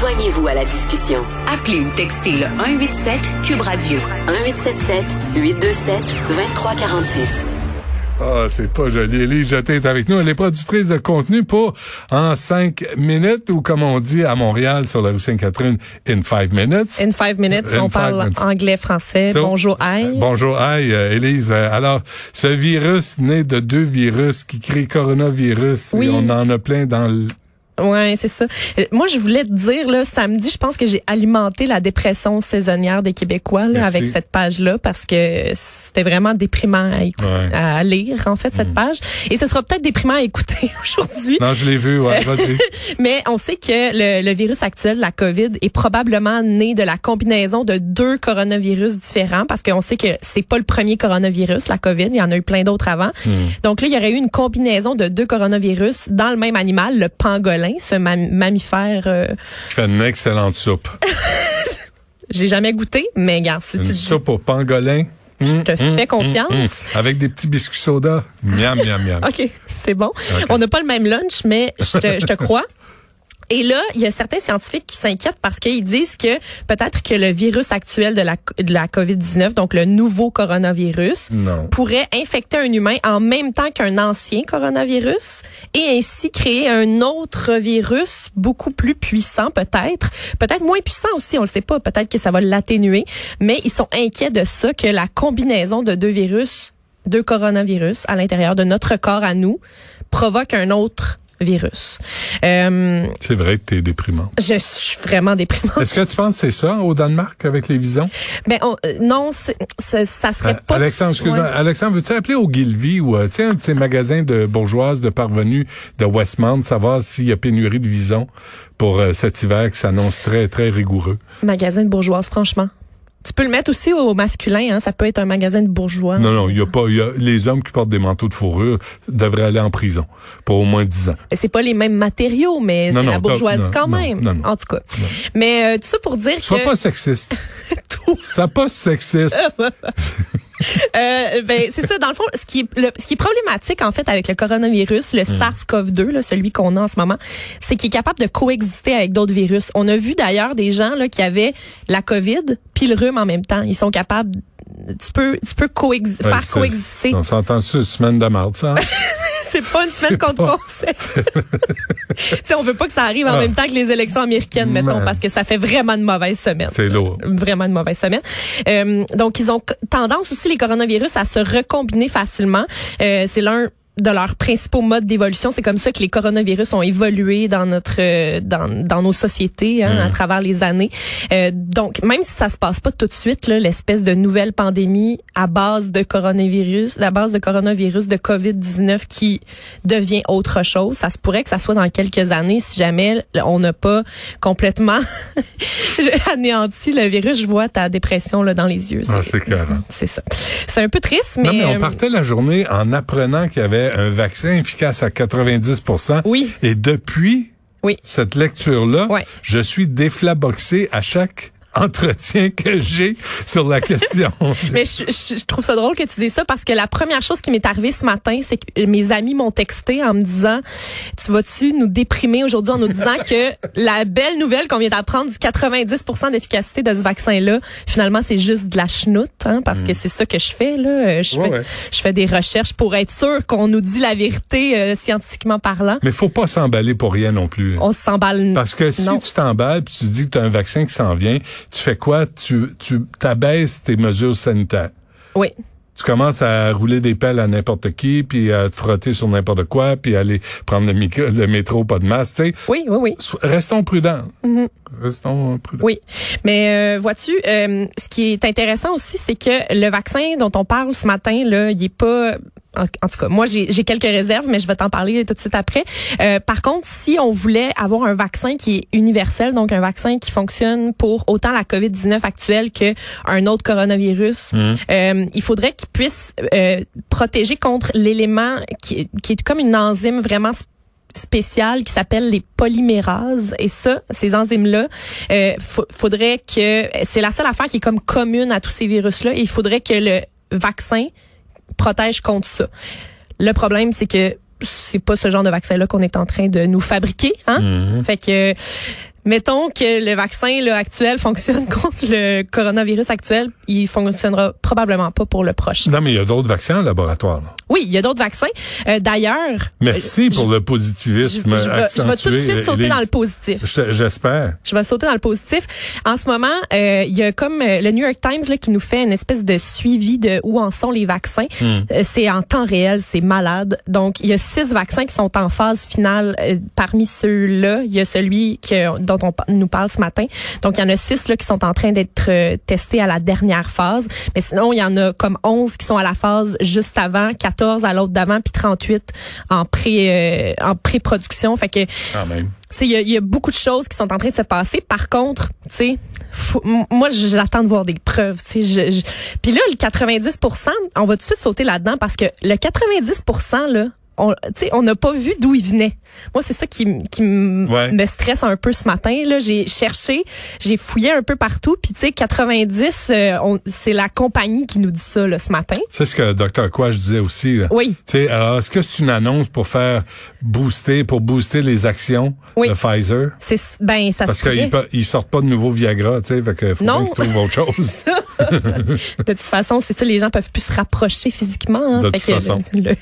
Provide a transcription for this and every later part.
Joignez-vous à la discussion. Appelez ou textez le 187 Cube Radio 1877 827 2346. Ah, c'est pas joli. Elise Jeté est avec nous. Elle est productrice de contenu pour En cinq minutes ou comme on dit à Montréal sur la rue Sainte-Catherine, In five minutes. In five minutes, In on five parle minutes. anglais, français. So- Bonjour, aïe. Bonjour, aïe, euh, Élise. Euh, Alors, ce virus né de deux virus qui crée coronavirus, Oui. et on en a plein dans le... Ouais, c'est ça. Euh, Moi, je voulais te dire, là, samedi, je pense que j'ai alimenté la dépression saisonnière des Québécois là, avec cette page-là parce que c'était vraiment déprimant à, écouter, Ouais. Mm. à lire, en fait, cette page. Et ce sera peut-être déprimant à écouter aujourd'hui. Non, je l'ai vu, ouais, vas-y. Mais on sait que le, le virus actuel, la COVID, est probablement né de la combinaison de deux coronavirus différents parce qu'on sait que c'est pas le premier coronavirus, la COVID. Il y en a eu plein d'autres avant. Donc là, il y aurait eu une combinaison de deux coronavirus dans le même animal, le pangolin, ce mam- mammifère. euh, Je fais une excellente soupe. J'ai jamais goûté, mais regarde, si tu Une dis, soupe au pangolin. je te fais confiance. Mmh. Avec des petits biscuits soda. Miam, miam, miam. OK, c'est bon. On n'a pas le même lunch, mais je te, je te crois. Et là, il y a certains scientifiques qui s'inquiètent parce qu'ils disent que peut-être que le virus actuel de la, de la COVID-19, donc le nouveau coronavirus, Non. pourrait infecter un humain en même temps qu'un ancien coronavirus et ainsi créer un autre virus beaucoup plus puissant peut-être, peut-être moins puissant aussi, on le sait pas, peut-être que ça va l'atténuer, mais ils sont inquiets de ça que la combinaison de deux virus, deux coronavirus à l'intérieur de notre corps à nous provoque un autre virus. Euh, C'est vrai que t'es déprimant. je suis vraiment déprimante. Est-ce que tu penses que c'est ça au Danemark avec les visons? Mais on- euh, non, c'est- ça, ça serait pas. Alexandre, excuse-moi. Ouais. Alexandre, veux-tu appeler au Gilvy ou, euh, tu un de ces magasins de bourgeoises, de parvenus de Westmount, savoir s'il y a pénurie de visons pour euh, cet hiver qui s'annonce très, très rigoureux? Magasin de bourgeoise, franchement. Tu peux le mettre aussi au masculin, hein, ça peut être un magasin de bourgeois. Non, non, il y a pas, y a, les hommes qui portent des manteaux de fourrure devraient aller en prison pour au moins 10 ans. Mais C'est pas les mêmes matériaux, mais c'est la bourgeoisie non, quand non, même. non, non. en tout cas. Mais euh, tout ça pour dire Sois que pas sexiste. tout, Sois pas sexiste. euh, ben, c'est ça dans le fond ce qui est le- ce qui est problématique en fait avec le coronavirus, Hmm. le SARS-CoV-2 là, celui qu'on a en ce moment, c'est qu'il est capable de coexister avec d'autres virus. On a vu d'ailleurs des gens là qui avaient la Covid puis le rhume en même temps. Ils sont capables tu peux tu peux Ouais, faire coexister. On s'entend sur une semaine de marde, ça? C'est pas une semaine contre pas- conseil. tu sais, on veut pas que ça arrive en Ah. même temps que les élections américaines, mettons, Man. parce que ça fait vraiment de mauvaises semaines. C'est lourd. Vraiment de mauvaises semaines. Euh, donc, ils ont tendance aussi, les coronavirus, à se recombiner facilement. Euh, c'est l'un de leurs principaux modes d'évolution. C'est comme ça que les coronavirus ont évolué dans notre euh, dans, dans nos sociétés hein, à travers les années. Euh, donc même si ça se passe pas tout de suite l'espèce de nouvelle pandémie à base de coronavirus, la base de coronavirus de Covid-19 qui devient autre chose, ça se pourrait que ça soit dans quelques années si jamais on n'a pas complètement anéanti le virus. Je vois ta dépression là dans les yeux. Ah, C'est- c'est ça. C'est un peu triste, mais, Non, mais on euh, partait la journée en apprenant qu'il y avait un vaccin efficace à 90% Oui. Et depuis Oui. cette lecture-là, je suis déflaboxé à chaque entretien que j'ai sur la question. Mais je, je- je trouve ça drôle que tu dises ça parce que la première chose qui m'est arrivée ce matin, c'est que mes amis m'ont texté en me disant Tu vas-tu nous déprimer aujourd'hui en nous disant que la belle nouvelle qu'on vient d'apprendre du 90% d'efficacité de ce vaccin-là, finalement, c'est juste de la chenoute, hein, parce que c'est ça que je fais. là. Euh, Je, Ouais, fais, ouais. je fais des recherches pour être sûr qu'on nous dit la vérité euh, scientifiquement parlant. Mais faut pas s'emballer pour rien non plus. On s'emballe. Parce que si Non. tu t'emballes puis tu dis que tu as un vaccin qui s'en vient, tu fais quoi? Tu, tu tes mesures sanitaires. Oui. Tu commences à rouler des pelles à n'importe qui, puis à te frotter sur n'importe quoi, puis aller prendre le, micro, le métro, pas de masque. Tu sais, Oui, oui, oui. Restons prudents. Restons prudents. Oui, mais euh, vois-tu, euh, ce qui est intéressant aussi, c'est que le vaccin dont on parle ce matin, là, il est pas. En, en tout cas, moi, j'ai quelques réserves, mais je vais t'en parler tout de suite après. Euh, par contre, si on voulait avoir un vaccin qui est universel, donc un vaccin qui fonctionne pour autant la COVID-19 actuelle que un autre coronavirus, euh, il faudrait qu'il puisse euh, protéger contre l'élément qui, qui est comme une enzyme vraiment spéciale qui s'appellent les polymérases. Et ça ces enzymes là euh, faudrait que c'est la seule affaire qui est comme commune à tous ces virus là et il faudrait que le vaccin protège contre ça. Le problème c'est que c'est pas ce genre de vaccin là qu'on est en train de nous fabriquer hein? Fait que mettons que le vaccin là, actuel fonctionne contre le coronavirus actuel, il fonctionnera probablement pas pour le prochain. Non, mais il y a d'autres vaccins en laboratoire. là. Oui, il y a d'autres vaccins. Euh, D'ailleurs, Merci euh, pour je- le positivisme je vais, je vais tout de suite sauter Élise. dans le positif. Je- J'espère. Je vais sauter dans le positif. En ce moment, euh, il y a comme euh, le New York Times là, qui nous fait une espèce de suivi de où en sont les vaccins. Hmm. Euh, c'est en temps réel, c'est malade. Donc, il y a six vaccins qui sont en phase finale. Euh, parmi ceux-là, il y a celui que, dont on nous parle ce matin. Donc, il y en a six là, qui sont en train d'être euh, testés à la dernière phase. Mais sinon, il y en a comme 11 qui sont à la phase juste avant, 14 à l'autre d'avant, puis 38 en pré euh, en pré-production. Fait que Quand même. il y y a beaucoup de choses qui sont en train de se passer. Par contre, tu moi, j'attends de voir des preuves. Tu sais, je, je- puis là, le 90 on va tout de suite sauter là-dedans parce que le 90 là. On, tu sais, on n'a pas vu d'où il venait. Moi, c'est ça qui, qui Ouais. me stresse un peu ce matin. Là, j'ai cherché, j'ai fouillé un peu partout. Puis tu sais, 90, euh, c'est la compagnie qui nous dit ça là, ce matin. C'est ce que Dr. Quash disait aussi. Là. Oui. Tu sais, alors, est-ce que c'est une annonce pour faire booster, pour booster les actions Oui. de Pfizer? C'est ben ça Parce qu'ils sortent pas de nouveau Viagra, tu sais, fait que faut Non. qu'ils trouvent autre chose. De toute façon, c'est ça, les gens peuvent plus se rapprocher physiquement. hein. De Fait toute que façon. Le,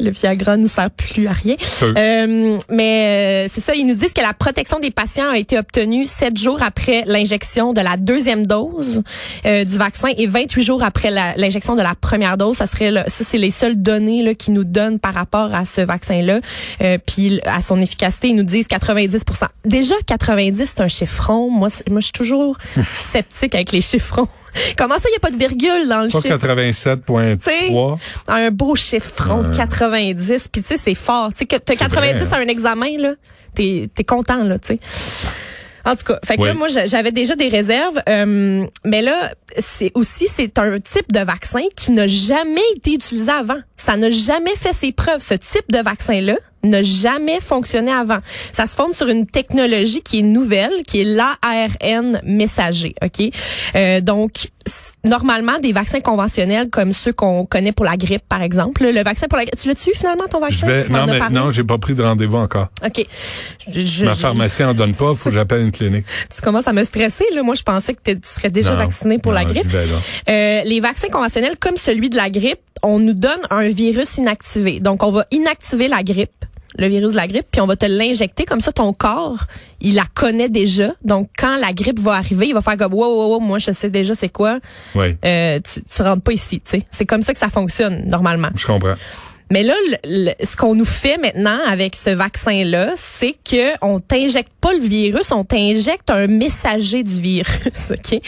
le, Viagra nous sert plus à rien. Euh, mais euh, c'est ça, ils nous disent que la protection des patients a été obtenue sept jours après l'injection de la deuxième dose euh, du vaccin et 28 jours après l'injection de la première dose. Ça serait le- ça, c'est les seules données là, qu'ils nous donnent par rapport à ce vaccin-là. Euh, puis à son efficacité, ils nous disent 90 Déjà 90, c'est un chiffron. Moi, moi, je suis toujours sceptique avec les chiffrons. Comment ça, il n'y a pas de virgule dans le Pas chiffre? 87.3. un beau chiffron, 90. Puis tu sais, c'est fort. Tu sais, t'as 90 vrai, hein. à un examen, là, t'es es content, là, tu sais. En tout cas, fait que Oui. là, moi, j'a- j'avais déjà des réserves, euh, mais là, c'est aussi c'est un type de vaccin qui n'a jamais été utilisé avant. Ça n'a jamais fait ses preuves. Ce type de vaccin-là n'a jamais fonctionné avant. Ça se fonde sur une technologie qui est nouvelle, qui est l'ARN messager. Ok, Euh, donc normalement des vaccins conventionnels comme ceux qu'on connaît pour la grippe, par exemple. Le vaccin pour la grippe, tu l'as-tu finalement ton vaccin? Vais, Tu non, mais non, j'ai pas pris de rendez-vous encore. Ok. Je- je- Ma je- pharmacie en donne pas, faut que j'appelle une clinique. tu commences à me stresser. Là. Moi, je pensais que tu serais déjà Non, vacciné pour la grippe. Euh, les vaccins conventionnels, comme celui de la grippe, on nous donne un virus inactivé. Donc, on va inactiver la grippe le virus de la grippe, puis on va te l'injecter comme ça ton corps, il la connaît déjà. Donc quand la grippe va arriver, il va faire comme wow wow wow, moi je sais déjà c'est quoi. Oui, Euh, tu, tu rentres pas ici, tu sais. C'est comme ça que ça fonctionne normalement. je comprends. Mais là, le- le- ce qu'on nous fait maintenant avec ce vaccin-là, c'est que on t'injecte pas le virus, on t'injecte un messager du virus, ok?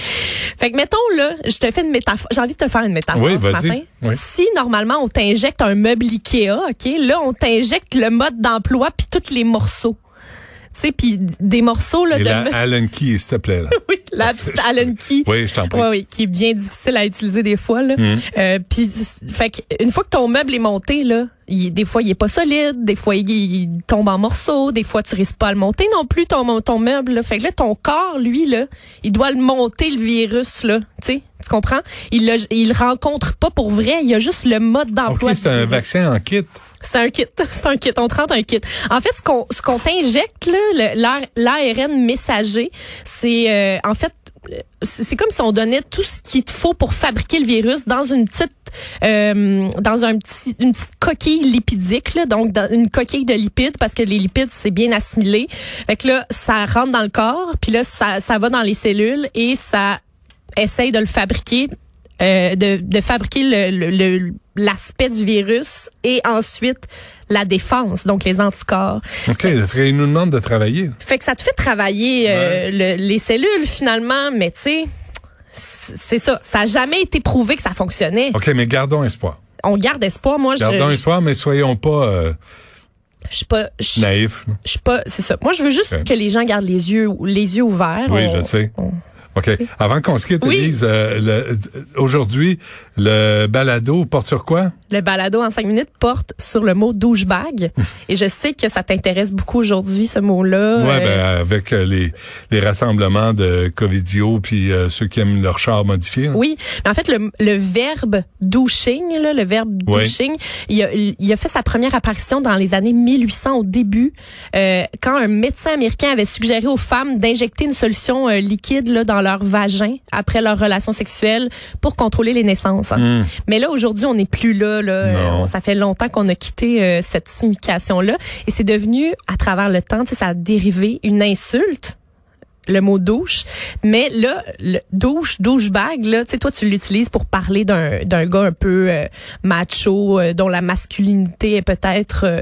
Fait que mettons là, je te fais une métaphore. J'ai envie de te faire une métaphore Oui, ce matin. Oui. Si normalement on t'injecte un meuble Ikea, ok? Là, on t'injecte le mode d'emploi puis tous les morceaux. Tu sais, puis des morceaux là Et de la me- Allen Key, s'il te plaît. Là. oui, la petite Allen Key. Oui, je t'en prie. Oui, oui, qui est bien difficile à utiliser des fois. Là. Mhm. Euh, puis, fait que une fois que ton meuble est monté, là, il, des fois il est pas solide, des fois il, il tombe en morceaux, des fois tu risques pas à le monter non plus ton ton meuble. Là. Fait que là ton corps, lui là, il doit le monter le virus là, tu sais, tu comprends? Il le, il le rencontre pas pour vrai, il y a juste le mode d'emploi. OK, c'est un vaccin en kit. C'est un kit. C'est un kit. On te rentre un kit. En fait, ce qu'on ce qu'on t'injecte là, l'ARN messager, c'est euh, en fait c'est comme si on donnait tout ce qu'il te faut pour fabriquer le virus dans une petite euh, dans un petit une petite coquille lipidique là, donc une coquille de lipides parce que les lipides c'est bien assimilé. Fait que là ça rentre dans le corps, puis là ça ça va dans les cellules et ça essaye de le fabriquer euh, de, de fabriquer le- le- le- l'aspect du virus et ensuite la défense, donc les anticorps. OK, il nous demande de travailler. Fait que ça te fait travailler euh, le- les cellules finalement, mais tu sais, c'est ça. Ça a jamais été prouvé que ça fonctionnait. OK, mais gardons espoir. On garde espoir. Moi, je Gardons je- espoir, mais soyons pas euh, je suis pas, je naïfs. je suis pas, c'est ça. Moi, je veux juste que les gens gardent les yeux, les yeux ouverts. Oui, On- je sais. on- OK. Avant qu'on se quitte, Oui. Élise, euh, le- aujourd'hui, le balado porte sur quoi? Le balado en cinq minutes porte sur le mot douchebag. et je sais que ça t'intéresse beaucoup aujourd'hui, ce mot-là. Ouais, Euh, ben, avec euh, les, les rassemblements de Covidio puis euh, ceux qui aiment leur char modifié. là. Oui, mais en fait, le, le verbe douching, là, le verbe douching, il a, il a fait sa première apparition dans les années 1800 au début, euh, quand un médecin américain avait suggéré aux femmes d'injecter une solution liquide là, dans leur vagin après leur relation sexuelle pour contrôler les naissances. hein. Mais là, aujourd'hui, on n'est plus là. Là. Euh, ça fait longtemps qu'on a quitté euh, cette signification-là. Et c'est devenu, à travers le temps, ça a dérivé une insulte le mot douche, mais là, le douche, douchebag, là, tu sais, toi, tu l'utilises pour parler d'un d'un gars un peu euh, macho, euh, dont la masculinité est peut-être euh,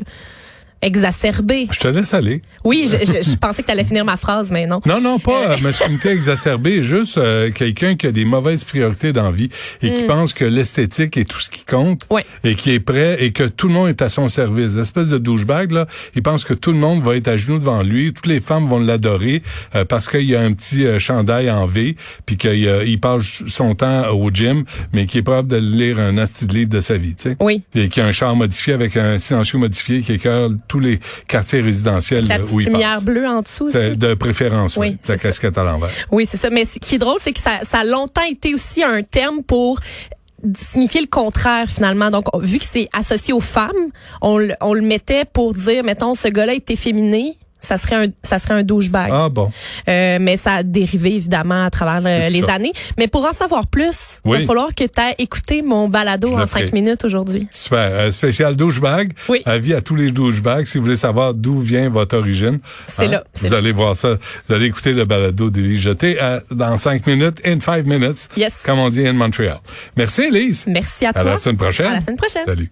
exacerbée. Je te laisse aller. Oui, je, je, je pensais que tu allais finir ma phrase, mais non. Non, non, pas euh, masculinité exacerbée, juste euh, quelqu'un qui a des mauvaises priorités dans la vie et qui pense que l'esthétique est tout ce qui compte et qui est prêt et que tout le monde est à son service. L'espèce de douchebag, là, il pense que tout le monde va être à genoux devant lui, toutes les femmes vont l'adorer euh, parce qu'il y a un petit euh, chandail en V, puis qu'il euh, il passe son temps au gym, mais qui est capable de lire un asti de livre de sa vie, tu sais. Oui. Et qui a un char modifié avec un silencieux modifié qui écœure tous les quartiers résidentiels La où il lumière bleue en dessous. C'est de préférence, oui. Oui, La c'est ça. casquette à l'envers. Oui, c'est ça. Mais ce qui est drôle, c'est que ça, ça a longtemps été aussi un terme pour signifier le contraire finalement. Donc, on- vu que c'est associé aux femmes, on, le- on le mettait pour dire, mettons, ce gars-là est efféminé. Ça serait un, ça serait un douchebag. Ah bon. Euh, mais ça a dérivé évidemment à travers euh, les ça. années. Mais pour en savoir plus, il va falloir que tu aies écouté mon balado en cinq minutes aujourd'hui. Super. Euh, spécial douchebag. Oui. Avis à tous les douchebags. Si vous voulez savoir d'où vient votre origine. hein, C'est là, c'est Vous là. allez voir ça. Vous allez écouter le balado d'Élise Jeté euh, dans cinq minutes, in five minutes. Yes. Comme on dit in Montréal. Merci, Élise. Merci à À toi. la semaine prochaine. À la semaine prochaine. Salut.